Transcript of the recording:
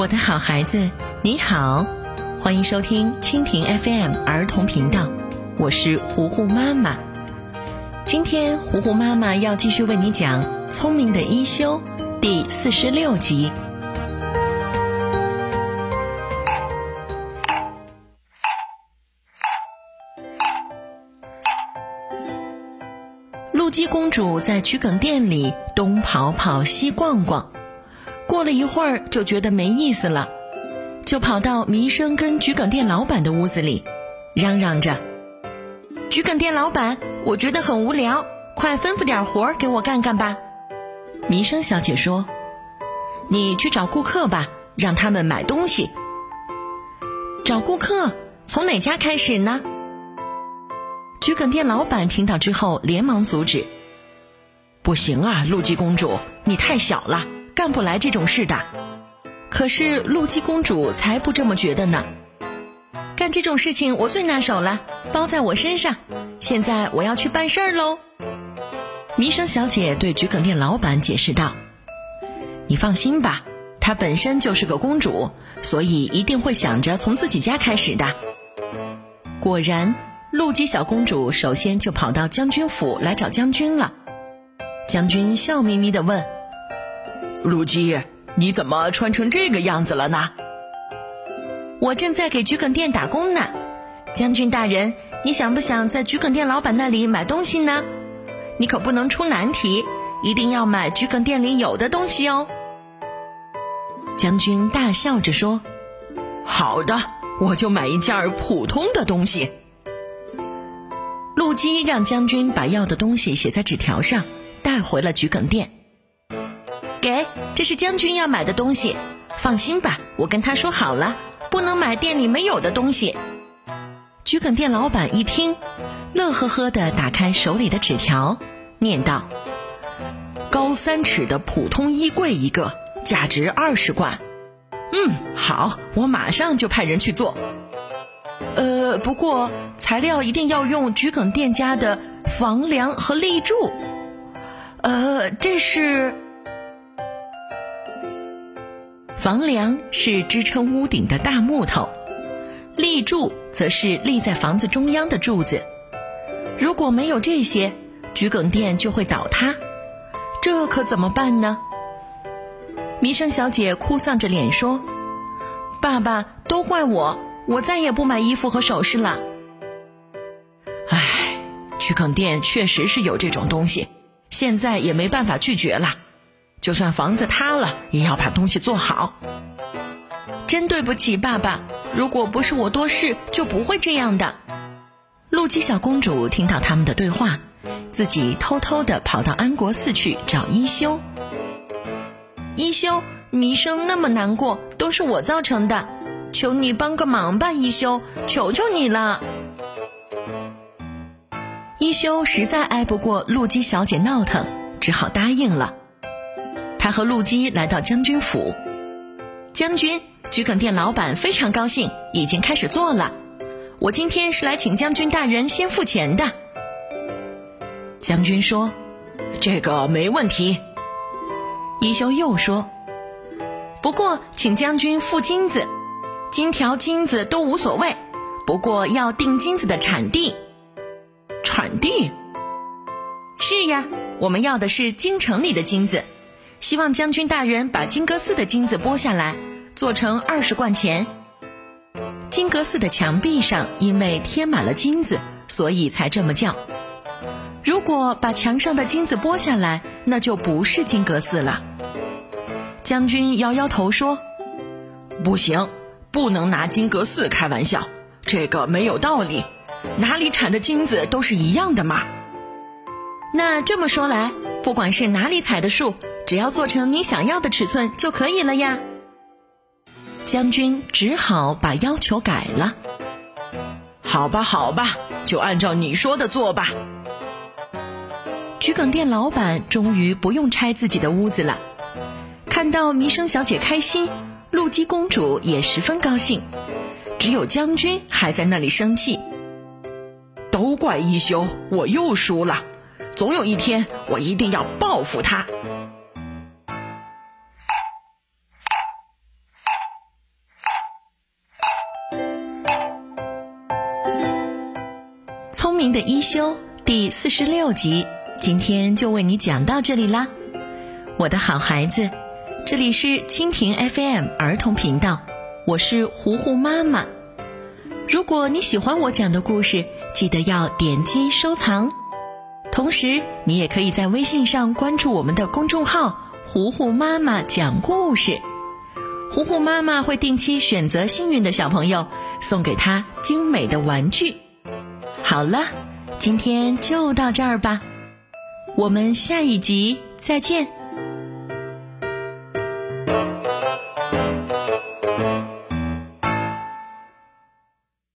我的好孩子，你好，欢迎收听蜻蜓 FM 儿童频道，我是糊糊妈妈。今天糊糊妈妈要继续为你讲《聪明的一休》第四十六集。露姬公主在桔梗店里东跑跑西逛逛，过了一会儿就觉得没意思了，就跑到弥生跟桔梗店老板的屋子里，嚷嚷着：“桔梗店老板，我觉得很无聊，快吩咐点活给我干干吧。”弥生小姐说：“你去找顾客吧，让他们买东西。”找顾客？从哪家开始呢？桔梗店老板听到之后，连忙阻止：“不行啊，露姬公主，你太小了，干不来这种事的。”可是露姬公主才不这么觉得呢。干这种事情我最拿手了，包在我身上。现在我要去办事儿喽。弥生小姐对桔梗店老板解释道：“你放心吧，她本身就是个公主，所以一定会想着从自己家开始的。”果然。陆姬小公主首先就跑到将军府来找将军了。将军笑眯眯的问：“陆姬，你怎么穿成这个样子了呢？”“我正在给桔梗店打工呢。”“将军大人，你想不想在桔梗店老板那里买东西呢？你可不能出难题，一定要买桔梗店里有的东西哦。”将军大笑着说：“好的，我就买一件普通的东西。”陆基让将军把要的东西写在纸条上，带回了桔梗店。给，这是将军要买的东西。放心吧，我跟他说好了，不能买店里没有的东西。桔梗店老板一听，乐呵呵的打开手里的纸条，念道：“高三尺的普通衣柜一个，价值二十贯。嗯，好，我马上就派人去做。”呃，不过材料一定要用桔梗店家的房梁和立柱。呃，这是房梁是支撑屋顶的大木头，立柱则是立在房子中央的柱子。如果没有这些，桔梗店就会倒塌，这可怎么办呢？弥生小姐哭丧着脸说：“爸爸，都怪我。”我再也不买衣服和首饰了。唉，桔梗店确实是有这种东西，现在也没办法拒绝了。就算房子塌了，也要把东西做好。真对不起，爸爸。如果不是我多事，就不会这样的。露姬小公主听到他们的对话，自己偷偷的跑到安国寺去找一休。一休，弥生那么难过，都是我造成的。求你帮个忙吧，一休，求求你了。一休实在挨不过陆姬小姐闹腾，只好答应了。和陆基来到将军府，将军，桔梗店老板非常高兴，已经开始做了。我今天是来请将军大人先付钱的。将军说：“这个没问题。”一休又说：“不过，请将军付金子。”金条、金子都无所谓，不过要定金子的产地。产地？是呀，我们要的是京城里的金子，希望将军大人把金阁寺的金子拨下来，做成二十贯钱。金阁寺的墙壁上因为贴满了金子，所以才这么叫。如果把墙上的金子拨下来，那就不是金阁寺了。将军摇摇头说：“不行。”不能拿金阁寺开玩笑，这个没有道理。哪里产的金子都是一样的嘛。那这么说来，不管是哪里采的树，只要做成你想要的尺寸就可以了呀。将军只好把要求改了。好吧，好吧，就按照你说的做吧。桔梗店老板终于不用拆自己的屋子了，看到弥生小姐开心。陆姬公主也十分高兴，只有将军还在那里生气。都怪一休，我又输了。总有一天，我一定要报复他。明的一休第四十六集，今天就为你讲到这里啦，我的好孩子，这里是蜻蜓 FM 儿童频道，我是糊糊妈妈。如果你喜欢我讲的故事，记得要点击收藏，同时你也可以在微信上关注我们的公众号“糊糊妈妈讲故事”，糊糊妈妈会定期选择幸运的小朋友，送给他精美的玩具。好了，今天就到这儿吧，我们下一集再见。